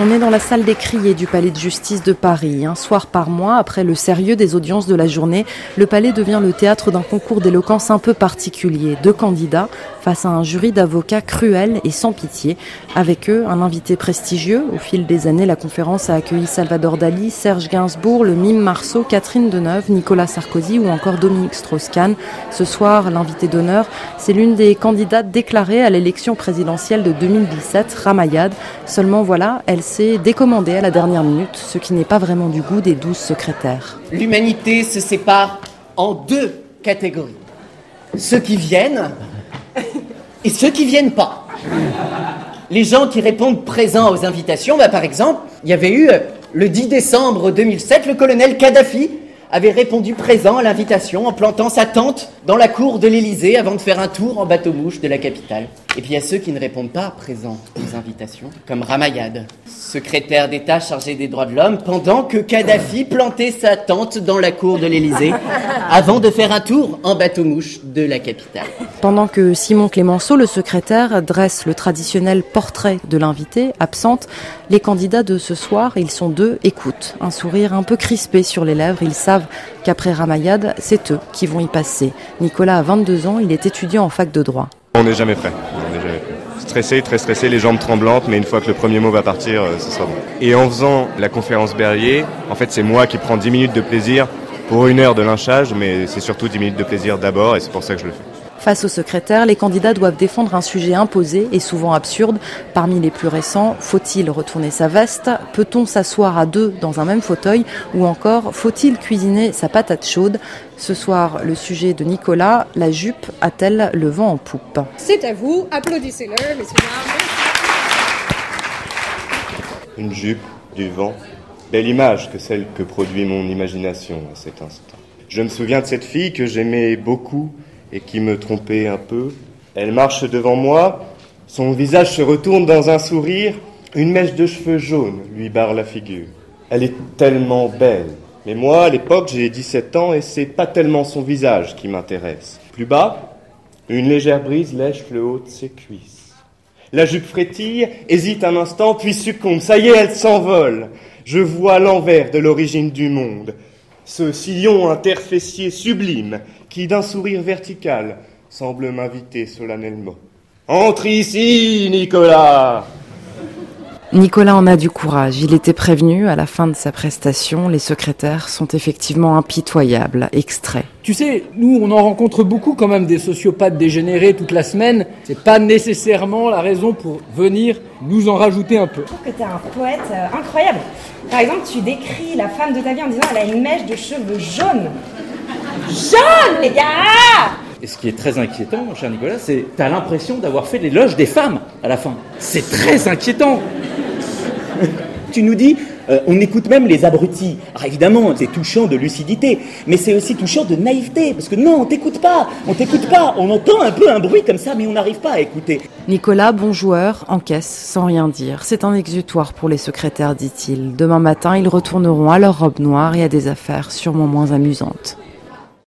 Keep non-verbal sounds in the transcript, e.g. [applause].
On est dans la salle des criers du palais de justice de Paris. Un soir par mois, après le sérieux des audiences de la journée, le palais devient le théâtre d'un concours d'éloquence un peu particulier. Deux candidats face à un jury d'avocats cruels et sans pitié. Avec eux, un invité prestigieux. Au fil des années, la conférence a accueilli Salvador Dali, Serge Gainsbourg, le mime Marceau, Catherine Deneuve, Nicolas Sarkozy ou encore Dominique Strauss-Kahn. Ce soir, l'invité d'honneur, c'est l'une des candidates déclarées à l'élection présidentielle de 2017, Ramayad. Seulement voilà, elle s'est décommandée à la dernière minute, ce qui n'est pas vraiment du goût des douze secrétaires. L'humanité se sépare en deux catégories. Ceux qui viennent et ceux qui viennent pas. Les gens qui répondent présents aux invitations, bah, par exemple, il y avait eu euh, le 10 décembre 2007, le colonel Kadhafi avait répondu présent à l'invitation en plantant sa tente dans la cour de l'Élysée avant de faire un tour en bateau-mouche de la capitale. Et puis il y a ceux qui ne répondent pas présent aux invitations, comme Ramayad, secrétaire d'État chargé des droits de l'homme, pendant que Kadhafi plantait sa tente dans la cour de l'Élysée avant de faire un tour en bateau-mouche de la capitale. Pendant que Simon Clémenceau, le secrétaire, dresse le traditionnel portrait de l'invité, absente, les candidats de ce soir, ils sont deux, écoutent, un sourire un peu crispé sur les lèvres, ils savent qu'après Ramayad, c'est eux qui vont y passer. Nicolas a 22 ans, il est étudiant en fac de droit. On n'est jamais prêt. On n'est jamais prêt. Stressé, très stressé, les jambes tremblantes, mais une fois que le premier mot va partir, euh, ce sera bon. Et en faisant la conférence Berlier, en fait, c'est moi qui prends 10 minutes de plaisir pour une heure de lynchage, mais c'est surtout 10 minutes de plaisir d'abord, et c'est pour ça que je le fais. Face au secrétaire, les candidats doivent défendre un sujet imposé et souvent absurde. Parmi les plus récents, faut-il retourner sa veste? Peut-on s'asseoir à deux dans un même fauteuil? Ou encore, faut-il cuisiner sa patate chaude? Ce soir, le sujet de Nicolas, la jupe a-t-elle le vent en poupe? C'est à vous, applaudissez-le, messieurs Une jupe, du vent, belle image que celle que produit mon imagination à cet instant. Je me souviens de cette fille que j'aimais beaucoup et qui me trompait un peu. Elle marche devant moi, son visage se retourne dans un sourire, une mèche de cheveux jaunes lui barre la figure. Elle est tellement belle. Mais moi, à l'époque, j'ai 17 ans et c'est pas tellement son visage qui m'intéresse. Plus bas, une légère brise lèche le haut de ses cuisses. La jupe frétille, hésite un instant, puis succombe. Ça y est, elle s'envole. Je vois l'envers de l'origine du monde. Ce sillon interfessier sublime qui, d'un sourire vertical, semble m'inviter solennellement. Entre ici, Nicolas Nicolas en a du courage. Il était prévenu à la fin de sa prestation. Les secrétaires sont effectivement impitoyables. Extrait. Tu sais, nous, on en rencontre beaucoup quand même des sociopathes dégénérés toute la semaine. C'est pas nécessairement la raison pour venir nous en rajouter un peu. Je trouve que t'es un poète euh, incroyable. Par exemple, tu décris la femme de ta vie en disant elle a une mèche de cheveux jaunes. Jaune, les gars Et ce qui est très inquiétant, mon cher Nicolas, c'est que t'as l'impression d'avoir fait l'éloge des femmes à la fin. C'est très inquiétant. [laughs] tu nous dis, euh, on écoute même les abrutis. Alors évidemment, c'est touchant de lucidité, mais c'est aussi touchant de naïveté, parce que non, on t'écoute pas, on t'écoute pas, on entend un peu un bruit comme ça, mais on n'arrive pas à écouter. Nicolas, bon joueur, encaisse sans rien dire. C'est un exutoire pour les secrétaires, dit-il. Demain matin, ils retourneront à leur robe noire et à des affaires sûrement moins amusantes.